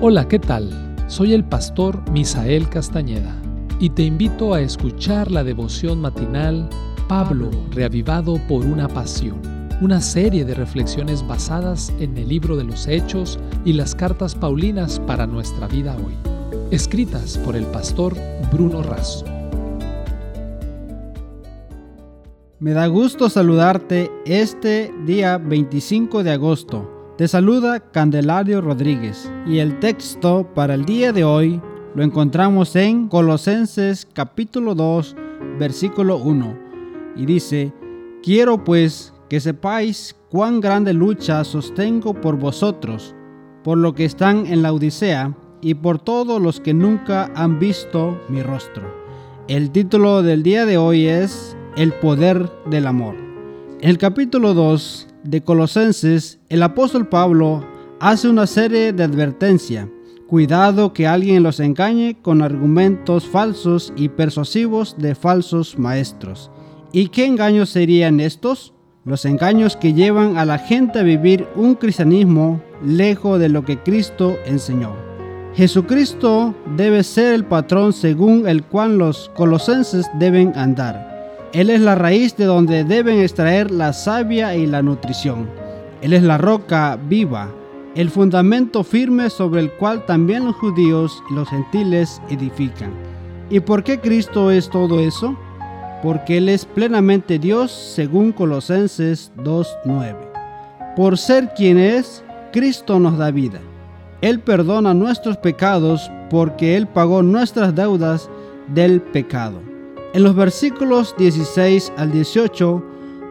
Hola, ¿qué tal? Soy el pastor Misael Castañeda y te invito a escuchar la devoción matinal Pablo, reavivado por una pasión, una serie de reflexiones basadas en el libro de los Hechos y las cartas Paulinas para nuestra vida hoy, escritas por el pastor Bruno Razo. Me da gusto saludarte este día 25 de agosto te saluda Candelario Rodríguez y el texto para el día de hoy lo encontramos en Colosenses capítulo 2 versículo 1 y dice, quiero pues que sepáis cuán grande lucha sostengo por vosotros, por lo que están en la Odisea y por todos los que nunca han visto mi rostro. El título del día de hoy es El poder del amor. El capítulo 2 de Colosenses, el apóstol Pablo hace una serie de advertencia. Cuidado que alguien los engañe con argumentos falsos y persuasivos de falsos maestros. ¿Y qué engaños serían estos? Los engaños que llevan a la gente a vivir un cristianismo lejos de lo que Cristo enseñó. Jesucristo debe ser el patrón según el cual los colosenses deben andar. Él es la raíz de donde deben extraer la savia y la nutrición. Él es la roca viva, el fundamento firme sobre el cual también los judíos y los gentiles edifican. ¿Y por qué Cristo es todo eso? Porque Él es plenamente Dios según Colosenses 2.9. Por ser quien es, Cristo nos da vida. Él perdona nuestros pecados porque Él pagó nuestras deudas del pecado. En los versículos 16 al 18,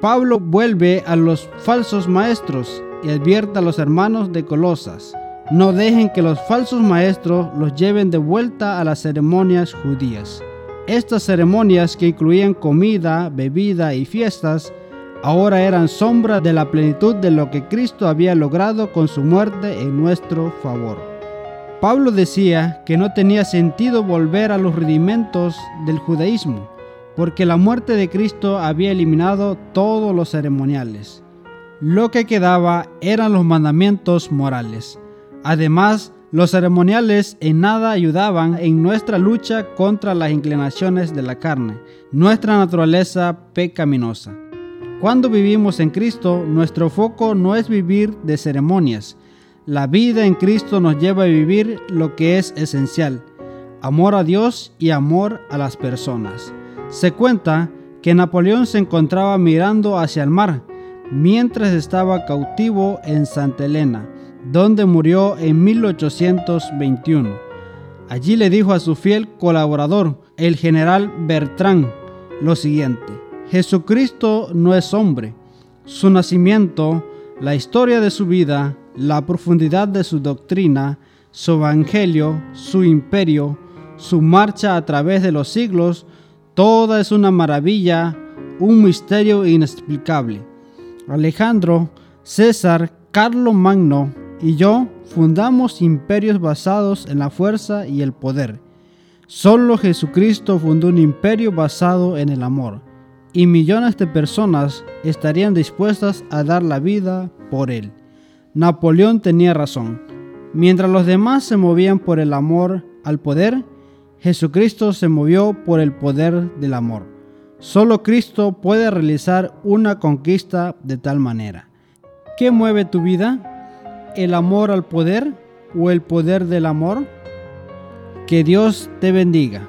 Pablo vuelve a los falsos maestros y advierte a los hermanos de Colosas. No dejen que los falsos maestros los lleven de vuelta a las ceremonias judías. Estas ceremonias que incluían comida, bebida y fiestas, ahora eran sombra de la plenitud de lo que Cristo había logrado con su muerte en nuestro favor. Pablo decía que no tenía sentido volver a los rudimentos del judaísmo, porque la muerte de Cristo había eliminado todos los ceremoniales. Lo que quedaba eran los mandamientos morales. Además, los ceremoniales en nada ayudaban en nuestra lucha contra las inclinaciones de la carne, nuestra naturaleza pecaminosa. Cuando vivimos en Cristo, nuestro foco no es vivir de ceremonias, la vida en Cristo nos lleva a vivir lo que es esencial, amor a Dios y amor a las personas. Se cuenta que Napoleón se encontraba mirando hacia el mar mientras estaba cautivo en Santa Elena, donde murió en 1821. Allí le dijo a su fiel colaborador, el general Bertrand, lo siguiente, Jesucristo no es hombre, su nacimiento, la historia de su vida, la profundidad de su doctrina, su evangelio, su imperio, su marcha a través de los siglos, toda es una maravilla, un misterio inexplicable. Alejandro, César, Carlos Magno y yo fundamos imperios basados en la fuerza y el poder. Solo Jesucristo fundó un imperio basado en el amor, y millones de personas estarían dispuestas a dar la vida por él. Napoleón tenía razón. Mientras los demás se movían por el amor al poder, Jesucristo se movió por el poder del amor. Solo Cristo puede realizar una conquista de tal manera. ¿Qué mueve tu vida? ¿El amor al poder o el poder del amor? Que Dios te bendiga.